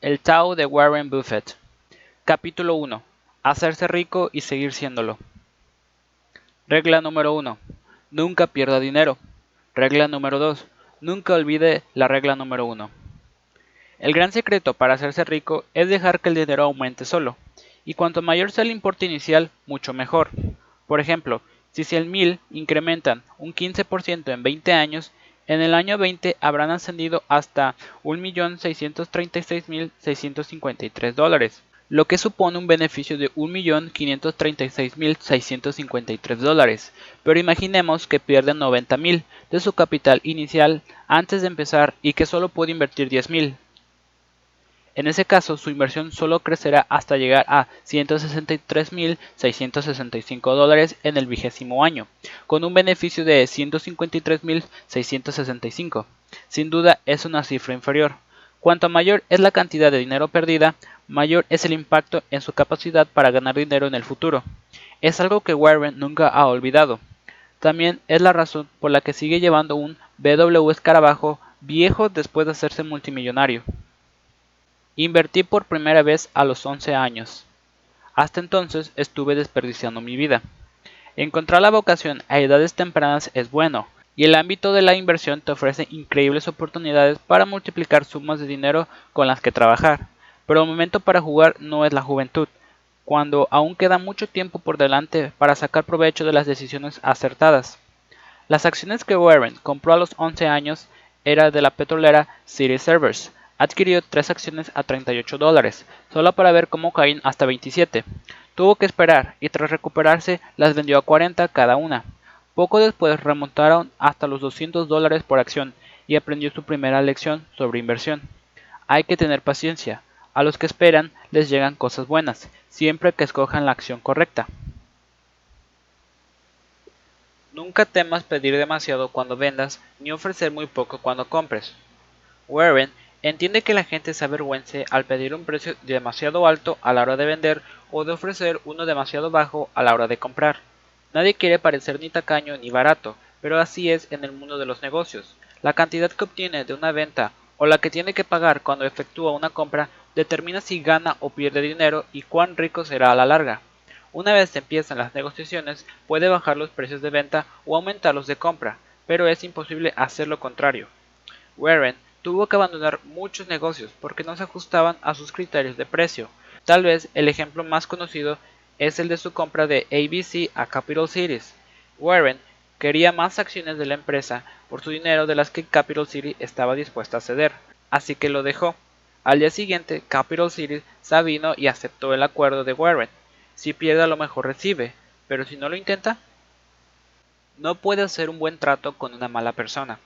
El Tao de Warren Buffett. Capítulo 1. Hacerse rico y seguir siéndolo. Regla número 1. Nunca pierda dinero. Regla número 2. Nunca olvide la regla número 1. El gran secreto para hacerse rico es dejar que el dinero aumente solo, y cuanto mayor sea el importe inicial, mucho mejor. Por ejemplo, si 100.000 incrementan un 15% en 20 años, en el año 20 habrán ascendido hasta 1.636.653 dólares, lo que supone un beneficio de 1.536.653 dólares. Pero imaginemos que pierden 90.000 de su capital inicial antes de empezar y que solo puede invertir 10.000. En ese caso, su inversión solo crecerá hasta llegar a 163.665 dólares en el vigésimo año, con un beneficio de 153.665. Sin duda es una cifra inferior. Cuanto mayor es la cantidad de dinero perdida, mayor es el impacto en su capacidad para ganar dinero en el futuro. Es algo que Warren nunca ha olvidado. También es la razón por la que sigue llevando un BW escarabajo viejo después de hacerse multimillonario. Invertí por primera vez a los 11 años. Hasta entonces estuve desperdiciando mi vida. Encontrar la vocación a edades tempranas es bueno, y el ámbito de la inversión te ofrece increíbles oportunidades para multiplicar sumas de dinero con las que trabajar. Pero el momento para jugar no es la juventud, cuando aún queda mucho tiempo por delante para sacar provecho de las decisiones acertadas. Las acciones que Warren compró a los 11 años eran de la petrolera City Servers, adquirió tres acciones a 38 dólares, solo para ver cómo caían hasta 27. Tuvo que esperar y tras recuperarse las vendió a 40 cada una. Poco después remontaron hasta los 200 dólares por acción y aprendió su primera lección sobre inversión. Hay que tener paciencia. A los que esperan les llegan cosas buenas, siempre que escojan la acción correcta. Nunca temas pedir demasiado cuando vendas ni ofrecer muy poco cuando compres. Warren Entiende que la gente se avergüence al pedir un precio demasiado alto a la hora de vender o de ofrecer uno demasiado bajo a la hora de comprar. Nadie quiere parecer ni tacaño ni barato, pero así es en el mundo de los negocios. La cantidad que obtiene de una venta o la que tiene que pagar cuando efectúa una compra determina si gana o pierde dinero y cuán rico será a la larga. Una vez empiezan las negociaciones, puede bajar los precios de venta o aumentar los de compra, pero es imposible hacer lo contrario. Warren tuvo que abandonar muchos negocios porque no se ajustaban a sus criterios de precio. Tal vez el ejemplo más conocido es el de su compra de ABC a Capital Cities. Warren quería más acciones de la empresa por su dinero de las que Capital City estaba dispuesta a ceder, así que lo dejó. Al día siguiente, Capital City sabino y aceptó el acuerdo de Warren. Si pierde a lo mejor recibe, pero si no lo intenta, no puede hacer un buen trato con una mala persona.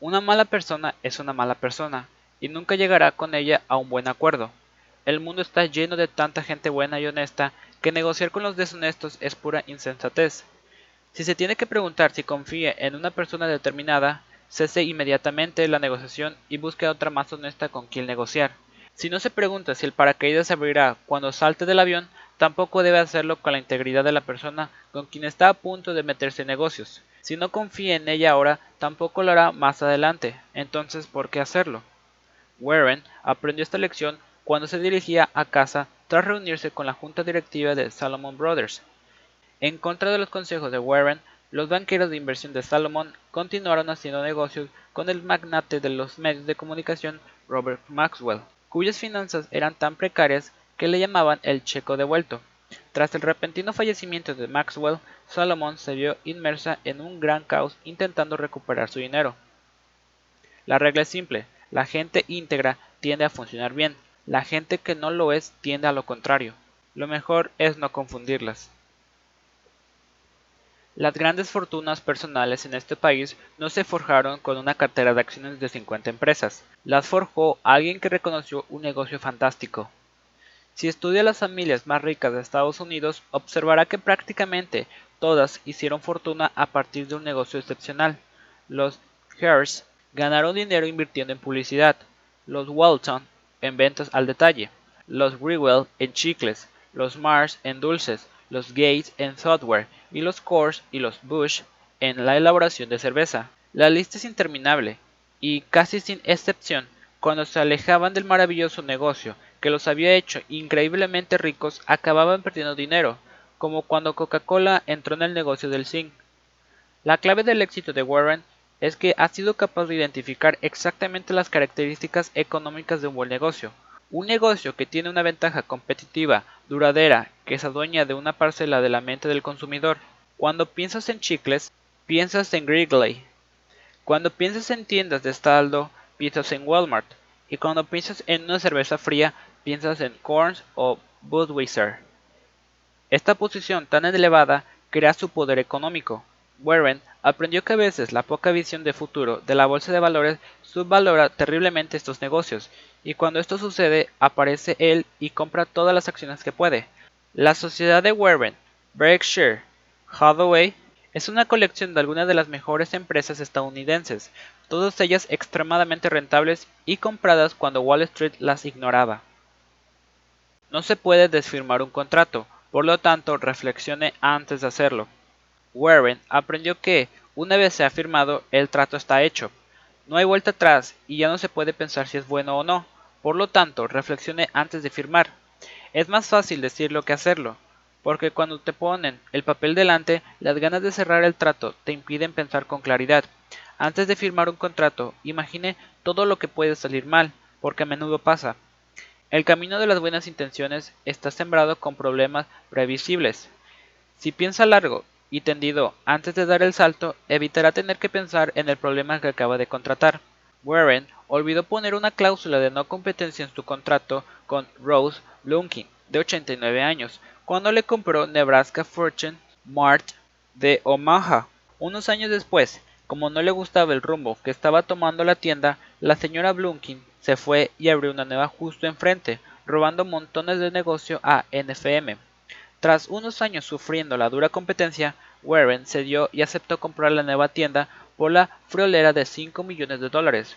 Una mala persona es una mala persona, y nunca llegará con ella a un buen acuerdo. El mundo está lleno de tanta gente buena y honesta que negociar con los deshonestos es pura insensatez. Si se tiene que preguntar si confíe en una persona determinada, cese inmediatamente la negociación y busque a otra más honesta con quien negociar. Si no se pregunta si el paracaídas se abrirá cuando salte del avión, tampoco debe hacerlo con la integridad de la persona con quien está a punto de meterse en negocios. Si no confía en ella ahora, tampoco lo hará más adelante. Entonces, ¿por qué hacerlo? Warren aprendió esta lección cuando se dirigía a casa tras reunirse con la junta directiva de Salomon Brothers. En contra de los consejos de Warren, los banqueros de inversión de Salomon continuaron haciendo negocios con el magnate de los medios de comunicación Robert Maxwell, cuyas finanzas eran tan precarias que le llamaban el checo devuelto. Tras el repentino fallecimiento de Maxwell, Salomon se vio inmersa en un gran caos intentando recuperar su dinero. La regla es simple, la gente íntegra tiende a funcionar bien, la gente que no lo es tiende a lo contrario. Lo mejor es no confundirlas. Las grandes fortunas personales en este país no se forjaron con una cartera de acciones de 50 empresas, las forjó alguien que reconoció un negocio fantástico, si estudia las familias más ricas de Estados Unidos, observará que prácticamente todas hicieron fortuna a partir de un negocio excepcional. Los Hearst ganaron dinero invirtiendo en publicidad, los Walton en ventas al detalle, los Grewell en chicles, los Mars en dulces, los Gates en software y los Coors y los Bush en la elaboración de cerveza. La lista es interminable y casi sin excepción cuando se alejaban del maravilloso negocio que los había hecho increíblemente ricos, acababan perdiendo dinero, como cuando Coca-Cola entró en el negocio del zinc. La clave del éxito de Warren es que ha sido capaz de identificar exactamente las características económicas de un buen negocio. Un negocio que tiene una ventaja competitiva, duradera, que se adueña de una parcela de la mente del consumidor. Cuando piensas en chicles, piensas en Wrigley. Cuando piensas en tiendas de estaldo, piensas en Walmart. Y cuando piensas en una cerveza fría, piensas en Korns o Budweiser. Esta posición tan elevada crea su poder económico. Warren aprendió que a veces la poca visión de futuro de la bolsa de valores subvalora terriblemente estos negocios, y cuando esto sucede aparece él y compra todas las acciones que puede. La sociedad de Warren, Berkshire Hathaway, es una colección de algunas de las mejores empresas estadounidenses, todas ellas extremadamente rentables y compradas cuando Wall Street las ignoraba. No se puede desfirmar un contrato, por lo tanto reflexione antes de hacerlo. Warren aprendió que, una vez se ha firmado, el trato está hecho. No hay vuelta atrás y ya no se puede pensar si es bueno o no. Por lo tanto, reflexione antes de firmar. Es más fácil decirlo que hacerlo, porque cuando te ponen el papel delante, las ganas de cerrar el trato te impiden pensar con claridad. Antes de firmar un contrato, imagine todo lo que puede salir mal, porque a menudo pasa. El camino de las buenas intenciones está sembrado con problemas previsibles. Si piensa largo y tendido antes de dar el salto, evitará tener que pensar en el problema que acaba de contratar. Warren olvidó poner una cláusula de no competencia en su contrato con Rose Blunkin, de 89 años, cuando le compró Nebraska Fortune Mart de Omaha. Unos años después, como no le gustaba el rumbo que estaba tomando la tienda, la señora Blunkin se fue y abrió una nueva justo enfrente, robando montones de negocio a NFM. Tras unos años sufriendo la dura competencia, Warren cedió y aceptó comprar la nueva tienda por la friolera de 5 millones de dólares.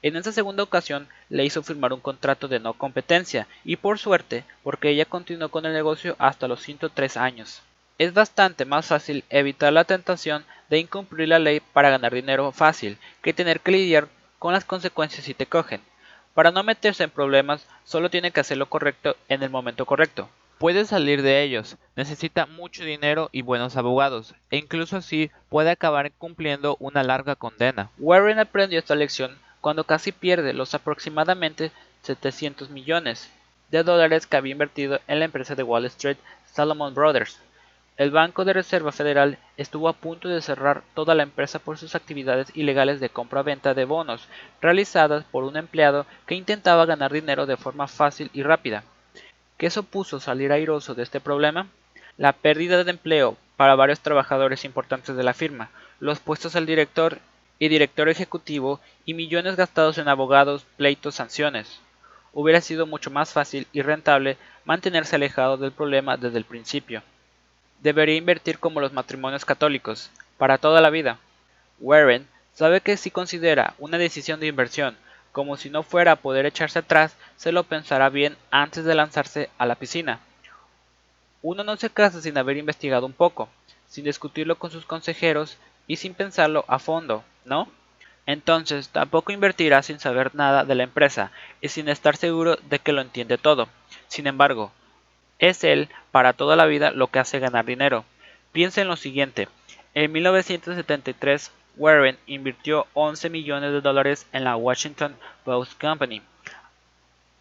En esa segunda ocasión le hizo firmar un contrato de no competencia y por suerte, porque ella continuó con el negocio hasta los 103 años. Es bastante más fácil evitar la tentación de incumplir la ley para ganar dinero fácil que tener que lidiar con las consecuencias si te cogen. Para no meterse en problemas, solo tiene que hacer lo correcto en el momento correcto puede salir de ellos, necesita mucho dinero y buenos abogados, e incluso así puede acabar cumpliendo una larga condena. Warren aprendió esta lección cuando casi pierde los aproximadamente 700 millones de dólares que había invertido en la empresa de Wall Street Salomon Brothers. El Banco de Reserva Federal estuvo a punto de cerrar toda la empresa por sus actividades ilegales de compra-venta de bonos realizadas por un empleado que intentaba ganar dinero de forma fácil y rápida. ¿Qué supuso salir airoso de este problema? La pérdida de empleo para varios trabajadores importantes de la firma, los puestos al director y director ejecutivo y millones gastados en abogados, pleitos, sanciones. Hubiera sido mucho más fácil y rentable mantenerse alejado del problema desde el principio. Debería invertir como los matrimonios católicos, para toda la vida. Warren sabe que si considera una decisión de inversión como si no fuera a poder echarse atrás, se lo pensará bien antes de lanzarse a la piscina. Uno no se casa sin haber investigado un poco, sin discutirlo con sus consejeros y sin pensarlo a fondo, ¿no? Entonces tampoco invertirá sin saber nada de la empresa y sin estar seguro de que lo entiende todo. Sin embargo, es él para toda la vida lo que hace ganar dinero. Piensa en lo siguiente. En 1973 Warren invirtió 11 millones de dólares en la Washington Post Company.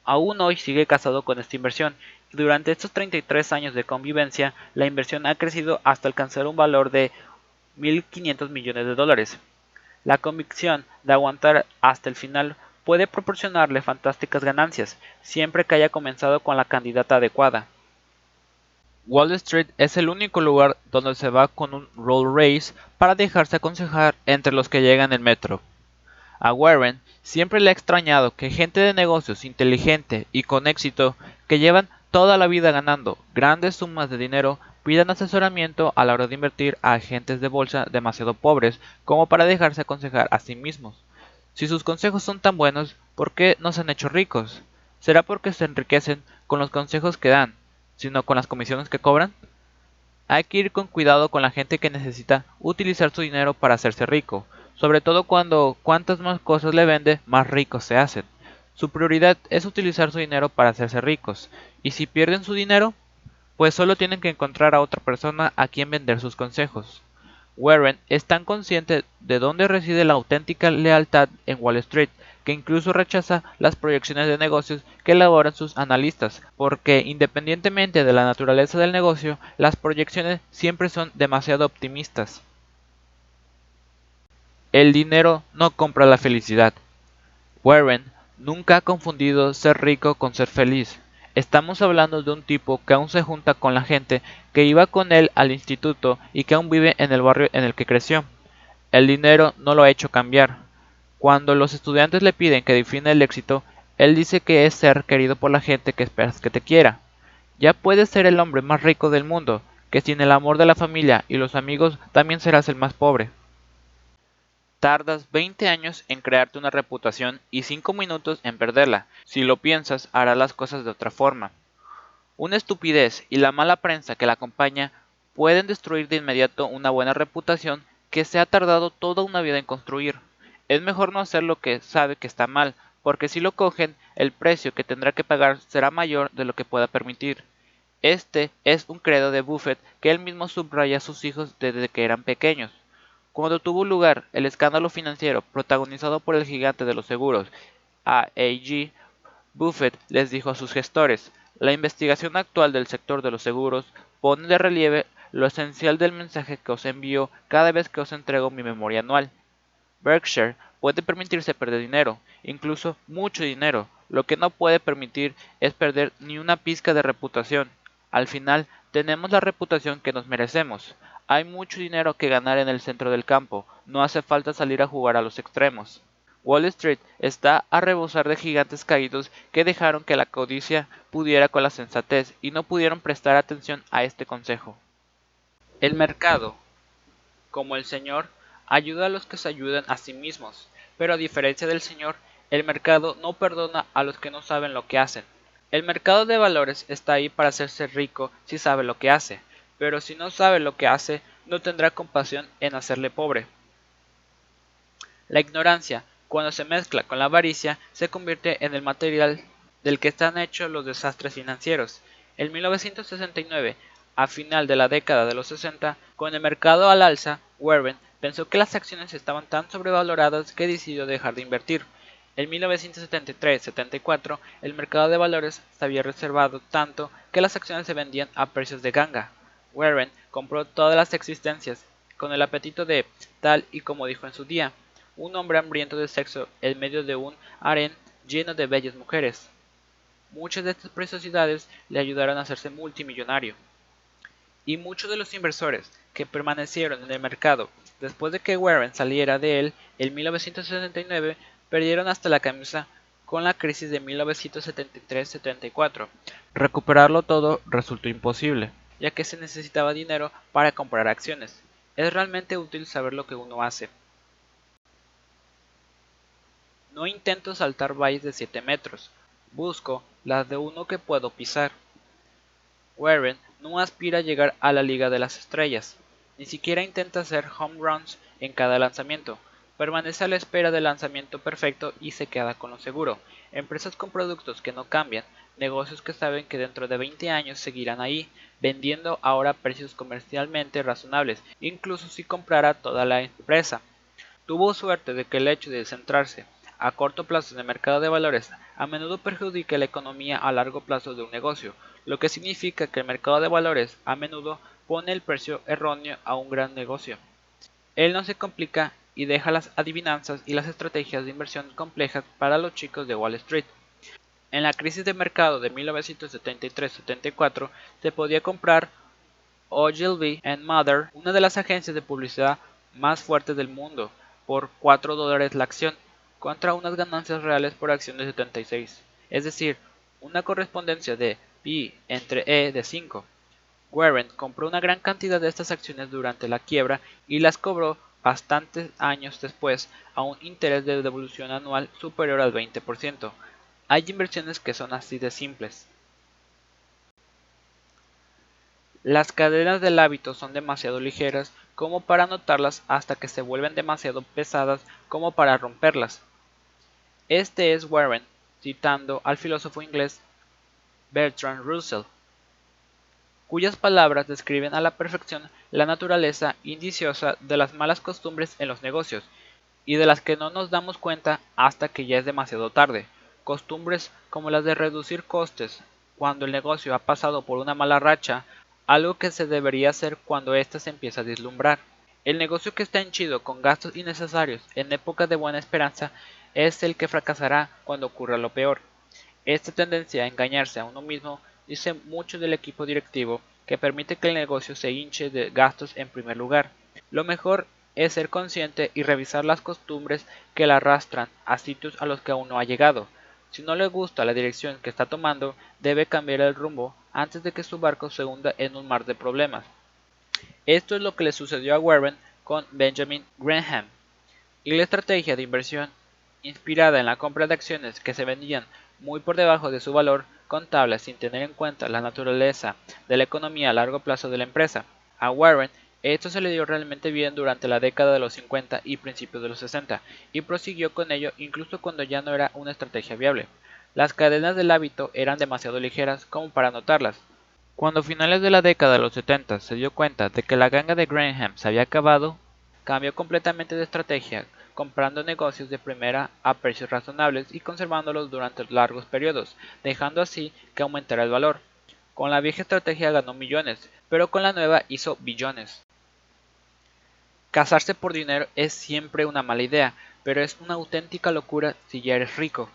Aún hoy sigue casado con esta inversión y durante estos 33 años de convivencia la inversión ha crecido hasta alcanzar un valor de 1.500 millones de dólares. La convicción de aguantar hasta el final puede proporcionarle fantásticas ganancias, siempre que haya comenzado con la candidata adecuada. Wall Street es el único lugar donde se va con un roll race para dejarse aconsejar entre los que llegan en metro. A Warren siempre le ha extrañado que gente de negocios inteligente y con éxito que llevan toda la vida ganando grandes sumas de dinero pidan asesoramiento a la hora de invertir a agentes de bolsa demasiado pobres como para dejarse aconsejar a sí mismos. Si sus consejos son tan buenos, ¿por qué no se han hecho ricos? ¿Será porque se enriquecen con los consejos que dan sino con las comisiones que cobran? Hay que ir con cuidado con la gente que necesita utilizar su dinero para hacerse rico, sobre todo cuando cuantas más cosas le vende, más ricos se hacen. Su prioridad es utilizar su dinero para hacerse ricos, y si pierden su dinero, pues solo tienen que encontrar a otra persona a quien vender sus consejos. Warren es tan consciente de dónde reside la auténtica lealtad en Wall Street que incluso rechaza las proyecciones de negocios que elaboran sus analistas, porque independientemente de la naturaleza del negocio, las proyecciones siempre son demasiado optimistas. El dinero no compra la felicidad. Warren nunca ha confundido ser rico con ser feliz. Estamos hablando de un tipo que aún se junta con la gente que iba con él al instituto y que aún vive en el barrio en el que creció. El dinero no lo ha hecho cambiar. Cuando los estudiantes le piden que define el éxito, él dice que es ser querido por la gente que esperas que te quiera. Ya puedes ser el hombre más rico del mundo, que sin el amor de la familia y los amigos también serás el más pobre. Tardas 20 años en crearte una reputación y 5 minutos en perderla. Si lo piensas, harás las cosas de otra forma. Una estupidez y la mala prensa que la acompaña pueden destruir de inmediato una buena reputación que se ha tardado toda una vida en construir. Es mejor no hacer lo que sabe que está mal, porque si lo cogen, el precio que tendrá que pagar será mayor de lo que pueda permitir. Este es un credo de Buffett que él mismo subraya a sus hijos desde que eran pequeños. Cuando tuvo lugar el escándalo financiero protagonizado por el gigante de los seguros, AAG, Buffett les dijo a sus gestores, la investigación actual del sector de los seguros pone de relieve lo esencial del mensaje que os envío cada vez que os entrego mi memoria anual. Berkshire puede permitirse perder dinero, incluso mucho dinero. Lo que no puede permitir es perder ni una pizca de reputación. Al final, tenemos la reputación que nos merecemos. Hay mucho dinero que ganar en el centro del campo, no hace falta salir a jugar a los extremos. Wall Street está a rebosar de gigantes caídos que dejaron que la codicia pudiera con la sensatez y no pudieron prestar atención a este consejo. El mercado, como el Señor, ayuda a los que se ayudan a sí mismos, pero a diferencia del Señor, el mercado no perdona a los que no saben lo que hacen. El mercado de valores está ahí para hacerse rico si sabe lo que hace, pero si no sabe lo que hace, no tendrá compasión en hacerle pobre. La ignorancia, cuando se mezcla con la avaricia, se convierte en el material del que están hechos los desastres financieros. En 1969, a final de la década de los 60, con el mercado al alza, Warren pensó que las acciones estaban tan sobrevaloradas que decidió dejar de invertir. En 1973-74, el mercado de valores se había reservado tanto que las acciones se vendían a precios de ganga. Warren compró todas las existencias, con el apetito de, tal y como dijo en su día, un hombre hambriento de sexo en medio de un harén lleno de bellas mujeres. Muchas de estas preciosidades le ayudaron a hacerse multimillonario. Y muchos de los inversores que permanecieron en el mercado después de que Warren saliera de él en 1969 perdieron hasta la camisa con la crisis de 1973-74. Recuperarlo todo resultó imposible ya que se necesitaba dinero para comprar acciones. Es realmente útil saber lo que uno hace. No intento saltar valles de 7 metros, busco las de uno que puedo pisar. Warren no aspira a llegar a la Liga de las Estrellas, ni siquiera intenta hacer home runs en cada lanzamiento, permanece a la espera del lanzamiento perfecto y se queda con lo seguro. Empresas con productos que no cambian, negocios que saben que dentro de 20 años seguirán ahí, vendiendo ahora a precios comercialmente razonables, incluso si comprara toda la empresa. Tuvo suerte de que el hecho de centrarse a corto plazo en el mercado de valores a menudo perjudica la economía a largo plazo de un negocio, lo que significa que el mercado de valores a menudo pone el precio erróneo a un gran negocio. Él no se complica y deja las adivinanzas y las estrategias de inversión complejas para los chicos de Wall Street. En la crisis de mercado de 1973-74 se podía comprar Ogilvy Mother, una de las agencias de publicidad más fuertes del mundo, por 4 dólares la acción, contra unas ganancias reales por acción de 76, es decir, una correspondencia de P entre E de 5. Warren compró una gran cantidad de estas acciones durante la quiebra y las cobró bastantes años después a un interés de devolución anual superior al 20%, hay inversiones que son así de simples. Las cadenas del hábito son demasiado ligeras como para notarlas hasta que se vuelven demasiado pesadas como para romperlas. Este es Warren, citando al filósofo inglés Bertrand Russell, cuyas palabras describen a la perfección la naturaleza indiciosa de las malas costumbres en los negocios y de las que no nos damos cuenta hasta que ya es demasiado tarde. Costumbres como las de reducir costes cuando el negocio ha pasado por una mala racha, algo que se debería hacer cuando ésta se empieza a deslumbrar. El negocio que está henchido con gastos innecesarios en época de buena esperanza es el que fracasará cuando ocurra lo peor. Esta tendencia a engañarse a uno mismo dice mucho del equipo directivo que permite que el negocio se hinche de gastos en primer lugar. Lo mejor es ser consciente y revisar las costumbres que la arrastran a sitios a los que aún no ha llegado. Si no le gusta la dirección que está tomando, debe cambiar el rumbo antes de que su barco se hunda en un mar de problemas. Esto es lo que le sucedió a Warren con Benjamin Graham. Y la estrategia de inversión, inspirada en la compra de acciones que se vendían muy por debajo de su valor contable sin tener en cuenta la naturaleza de la economía a largo plazo de la empresa. A Warren esto se le dio realmente bien durante la década de los 50 y principios de los 60, y prosiguió con ello incluso cuando ya no era una estrategia viable. Las cadenas del hábito eran demasiado ligeras como para notarlas. Cuando a finales de la década de los 70 se dio cuenta de que la ganga de Graham se había acabado, cambió completamente de estrategia, comprando negocios de primera a precios razonables y conservándolos durante largos periodos, dejando así que aumentara el valor. Con la vieja estrategia ganó millones, pero con la nueva hizo billones. Casarse por dinero es siempre una mala idea, pero es una auténtica locura si ya eres rico.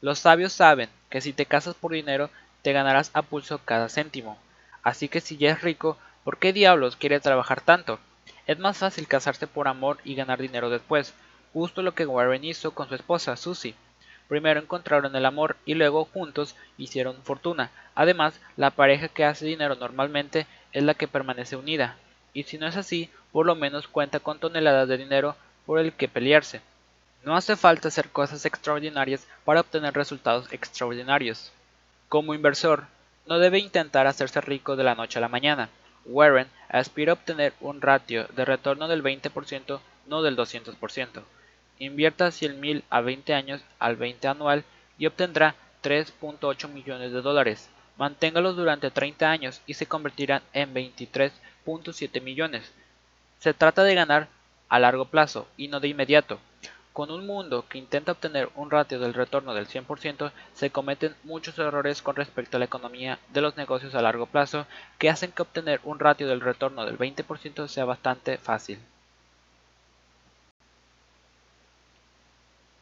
Los sabios saben que si te casas por dinero te ganarás a pulso cada céntimo. Así que si ya es rico, ¿por qué diablos quiere trabajar tanto? Es más fácil casarse por amor y ganar dinero después, justo lo que Warren hizo con su esposa Susie. Primero encontraron el amor y luego juntos hicieron fortuna. Además, la pareja que hace dinero normalmente es la que permanece unida, y si no es así, por lo menos cuenta con toneladas de dinero por el que pelearse. No hace falta hacer cosas extraordinarias para obtener resultados extraordinarios. Como inversor, no debe intentar hacerse rico de la noche a la mañana. Warren aspira a obtener un ratio de retorno del 20%, no del 200%. Invierta 100.000 a 20 años al 20 anual y obtendrá 3.8 millones de dólares. Manténgalos durante 30 años y se convertirán en 23.7 millones. Se trata de ganar a largo plazo y no de inmediato. Con un mundo que intenta obtener un ratio del retorno del 100%, se cometen muchos errores con respecto a la economía de los negocios a largo plazo que hacen que obtener un ratio del retorno del 20% sea bastante fácil.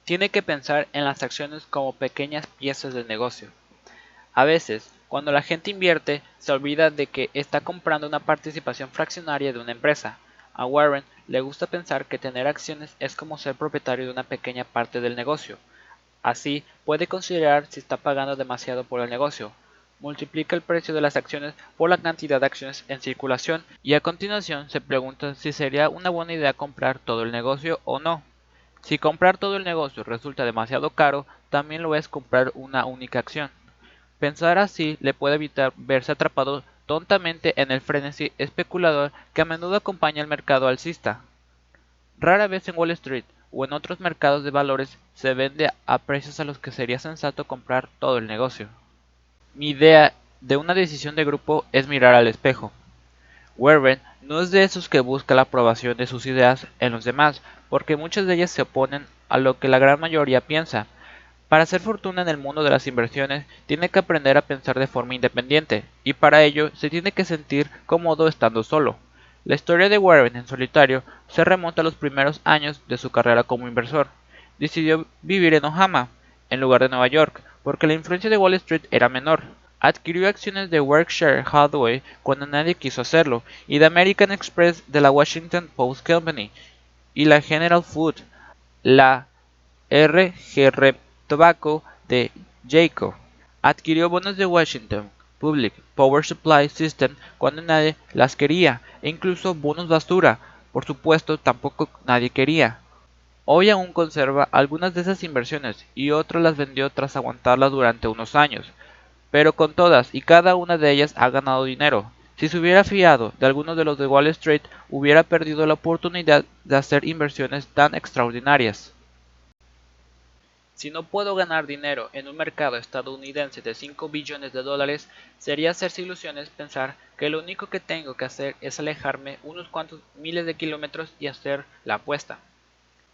Tiene que pensar en las acciones como pequeñas piezas de negocio. A veces, cuando la gente invierte, se olvida de que está comprando una participación fraccionaria de una empresa, a Warren le gusta pensar que tener acciones es como ser propietario de una pequeña parte del negocio. Así, puede considerar si está pagando demasiado por el negocio. Multiplica el precio de las acciones por la cantidad de acciones en circulación y a continuación se pregunta si sería una buena idea comprar todo el negocio o no. Si comprar todo el negocio resulta demasiado caro, también lo es comprar una única acción. Pensar así le puede evitar verse atrapado tontamente en el frenesí especulador que a menudo acompaña al mercado alcista. Rara vez en Wall Street o en otros mercados de valores se vende a precios a los que sería sensato comprar todo el negocio. Mi idea de una decisión de grupo es mirar al espejo. Warren no es de esos que busca la aprobación de sus ideas en los demás, porque muchas de ellas se oponen a lo que la gran mayoría piensa, para hacer fortuna en el mundo de las inversiones, tiene que aprender a pensar de forma independiente, y para ello se tiene que sentir cómodo estando solo. La historia de Warren en solitario se remonta a los primeros años de su carrera como inversor. Decidió vivir en Ohama, en lugar de Nueva York, porque la influencia de Wall Street era menor. Adquirió acciones de Berkshire Hathaway cuando nadie quiso hacerlo, y de American Express de la Washington Post Company, y la General Food, la RGR Tobacco de Jayco. Adquirió bonos de Washington Public Power Supply System cuando nadie las quería, e incluso bonos basura, por supuesto tampoco nadie quería. Hoy aún conserva algunas de esas inversiones y otras las vendió tras aguantarlas durante unos años, pero con todas y cada una de ellas ha ganado dinero. Si se hubiera fiado de algunos de los de Wall Street, hubiera perdido la oportunidad de hacer inversiones tan extraordinarias. Si no puedo ganar dinero en un mercado estadounidense de 5 billones de dólares, sería hacerse ilusiones pensar que lo único que tengo que hacer es alejarme unos cuantos miles de kilómetros y hacer la apuesta.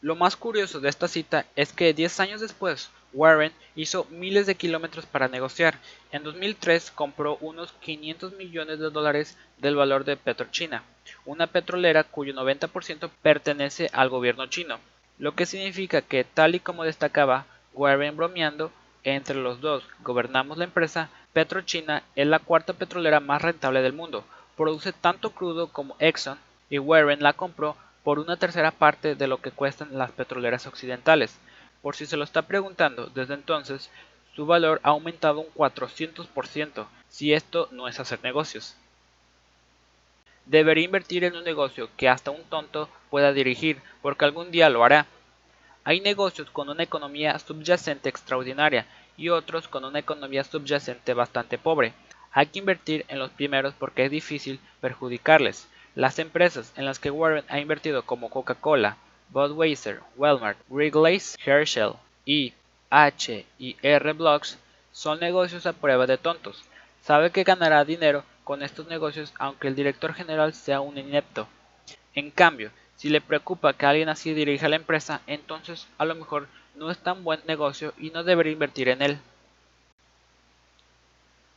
Lo más curioso de esta cita es que 10 años después, Warren hizo miles de kilómetros para negociar. En 2003 compró unos 500 millones de dólares del valor de Petrochina, una petrolera cuyo 90% pertenece al gobierno chino, lo que significa que, tal y como destacaba Warren bromeando, entre los dos gobernamos la empresa, Petrochina es la cuarta petrolera más rentable del mundo, produce tanto crudo como Exxon y Warren la compró por una tercera parte de lo que cuestan las petroleras occidentales. Por si se lo está preguntando, desde entonces su valor ha aumentado un 400%, si esto no es hacer negocios. Debería invertir en un negocio que hasta un tonto pueda dirigir, porque algún día lo hará. Hay negocios con una economía subyacente extraordinaria y otros con una economía subyacente bastante pobre. Hay que invertir en los primeros porque es difícil perjudicarles. Las empresas en las que Warren ha invertido como Coca-Cola, Budweiser, Walmart, Wrigley's, Herschel y H y R Blocks son negocios a prueba de tontos. Sabe que ganará dinero con estos negocios aunque el director general sea un inepto. En cambio, si le preocupa que alguien así dirija la empresa, entonces a lo mejor no es tan buen negocio y no debería invertir en él.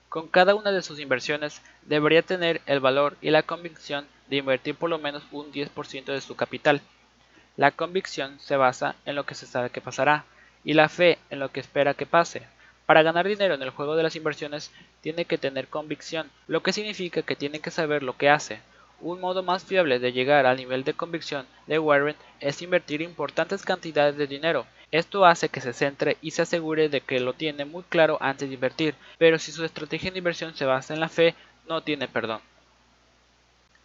Con cada una de sus inversiones debería tener el valor y la convicción de invertir por lo menos un 10% de su capital. La convicción se basa en lo que se sabe que pasará y la fe en lo que espera que pase. Para ganar dinero en el juego de las inversiones tiene que tener convicción, lo que significa que tiene que saber lo que hace. Un modo más fiable de llegar al nivel de convicción de Warren es invertir importantes cantidades de dinero esto hace que se centre y se asegure de que lo tiene muy claro antes de invertir, pero si su estrategia de inversión se basa en la fe, no tiene perdón.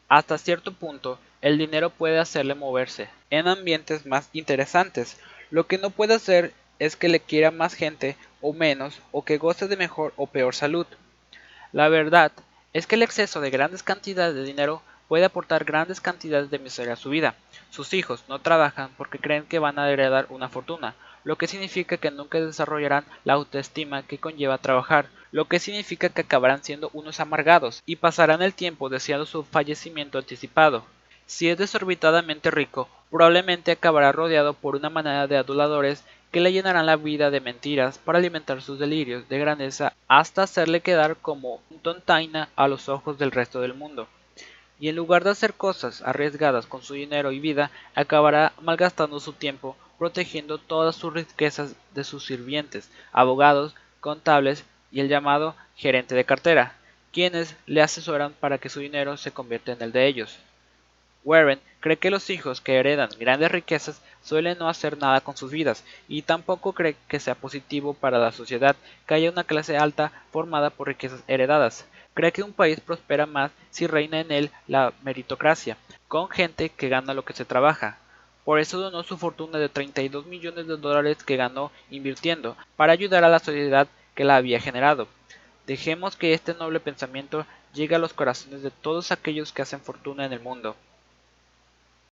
Hasta cierto punto, el dinero puede hacerle moverse en ambientes más interesantes. Lo que no puede hacer es que le quiera más gente o menos, o que goce de mejor o peor salud. La verdad es que el exceso de grandes cantidades de dinero puede aportar grandes cantidades de miseria a su vida. Sus hijos no trabajan porque creen que van a heredar una fortuna, lo que significa que nunca desarrollarán la autoestima que conlleva trabajar, lo que significa que acabarán siendo unos amargados y pasarán el tiempo deseando su fallecimiento anticipado. Si es desorbitadamente rico, probablemente acabará rodeado por una manada de aduladores que le llenarán la vida de mentiras para alimentar sus delirios de grandeza hasta hacerle quedar como un tontaina a los ojos del resto del mundo y en lugar de hacer cosas arriesgadas con su dinero y vida, acabará malgastando su tiempo protegiendo todas sus riquezas de sus sirvientes, abogados, contables y el llamado gerente de cartera, quienes le asesoran para que su dinero se convierta en el de ellos. Warren cree que los hijos que heredan grandes riquezas suelen no hacer nada con sus vidas y tampoco cree que sea positivo para la sociedad que haya una clase alta formada por riquezas heredadas, cree que un país prospera más si reina en él la meritocracia, con gente que gana lo que se trabaja. Por eso donó su fortuna de 32 millones de dólares que ganó invirtiendo, para ayudar a la sociedad que la había generado. Dejemos que este noble pensamiento llegue a los corazones de todos aquellos que hacen fortuna en el mundo.